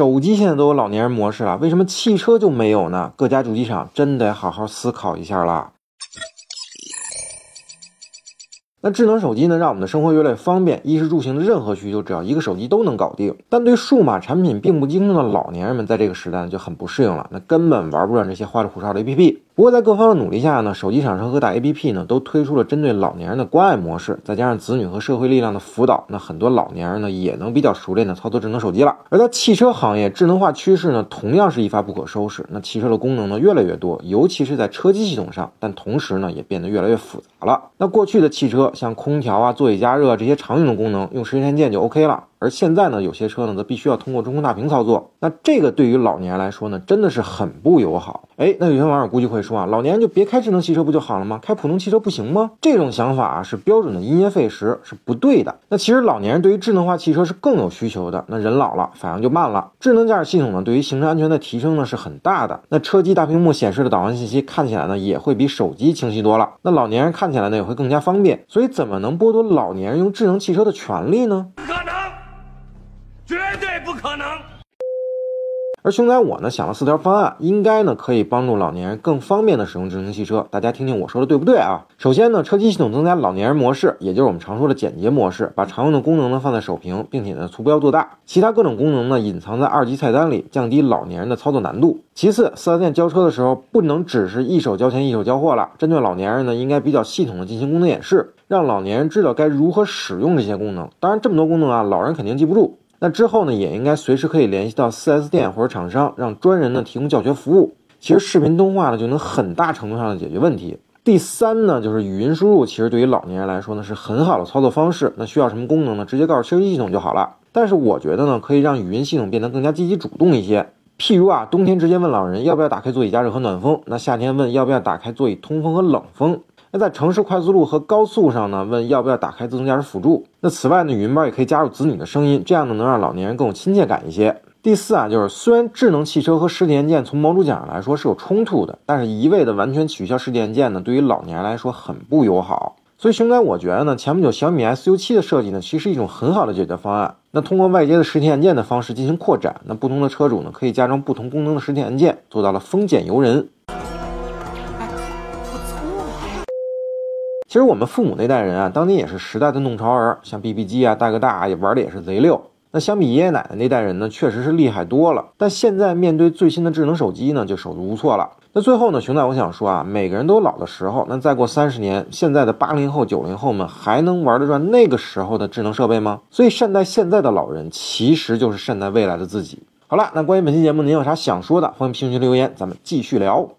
手机现在都有老年人模式了，为什么汽车就没有呢？各家主机厂真得好好思考一下了。那智能手机呢，让我们的生活越来越方便，衣食住行的任何需求，只要一个手机都能搞定。但对数码产品并不精通的老年人们，在这个时代就很不适应了，那根本玩不转这些花里胡哨的 APP。不过在各方的努力下呢，手机厂商和大 APP 呢都推出了针对老年人的关爱模式，再加上子女和社会力量的辅导，那很多老年人呢也能比较熟练的操作智能手机了。而在汽车行业，智能化趋势呢同样是一发不可收拾。那汽车的功能呢越来越多，尤其是在车机系统上，但同时呢也变得越来越复杂了。那过去的汽车像空调啊、座椅加热这些常用的功能，用十天键就 OK 了。而现在呢，有些车呢则必须要通过中控大屏操作，那这个对于老年人来说呢，真的是很不友好。哎，那有些网友估计会说啊，老年人就别开智能汽车不就好了吗？开普通汽车不行吗？这种想法啊是标准的因噎废食，是不对的。那其实老年人对于智能化汽车是更有需求的。那人老了，反应就慢了。智能驾驶系统呢，对于行车安全的提升呢是很大的。那车机大屏幕显示的导航信息看起来呢也会比手机清晰多了。那老年人看起来呢也会更加方便。所以怎么能剥夺老年人用智能汽车的权利呢？可能！而熊仔我呢想了四条方案，应该呢可以帮助老年人更方便的使用智能汽车。大家听听我说的对不对啊？首先呢，车机系统增加老年人模式，也就是我们常说的简洁模式，把常用的功能呢放在首屏，并且呢图标做大，其他各种功能呢隐藏在二级菜单里，降低老年人的操作难度。其次，四 S 店交车的时候不能只是一手交钱一手交货了，针对老年人呢，应该比较系统的进行功能演示，让老年人知道该如何使用这些功能。当然，这么多功能啊，老人肯定记不住。那之后呢，也应该随时可以联系到 4S 店或者厂商，让专人呢提供教学服务。其实视频通话呢就能很大程度上的解决问题。第三呢，就是语音输入，其实对于老年人来说呢是很好的操作方式。那需要什么功能呢？直接告诉车机系统就好了。但是我觉得呢，可以让语音系统变得更加积极主动一些。譬如啊，冬天直接问老人要不要打开座椅加热和暖风，那夏天问要不要打开座椅通风和冷风。那在城市快速路和高速上呢，问要不要打开自动驾驶辅助。那此外呢，语音包也可以加入子女的声音，这样呢能让老年人更有亲切感一些。第四啊，就是虽然智能汽车和实体按键从某种角上来说是有冲突的，但是一味的完全取消实体按键呢，对于老年人来说很不友好。所以熊仔我觉得呢，前不久小米 SU7 的设计呢，其实是一种很好的解决方案。那通过外接的实体按键的方式进行扩展，那不同的车主呢可以加装不同功能的实体按键，做到了丰俭由人。其实我们父母那代人啊，当年也是时代的弄潮儿，像 BB 机啊、大哥大啊也玩的也是贼溜。那相比爷爷奶奶那代人呢，确实是厉害多了。但现在面对最新的智能手机呢，就手足无措了。那最后呢，熊仔我想说啊，每个人都老的时候。那再过三十年，现在的八零后、九零后们还能玩得转那个时候的智能设备吗？所以善待现在的老人，其实就是善待未来的自己。好了，那关于本期节目您有啥想说的，欢迎评论区留言，咱们继续聊。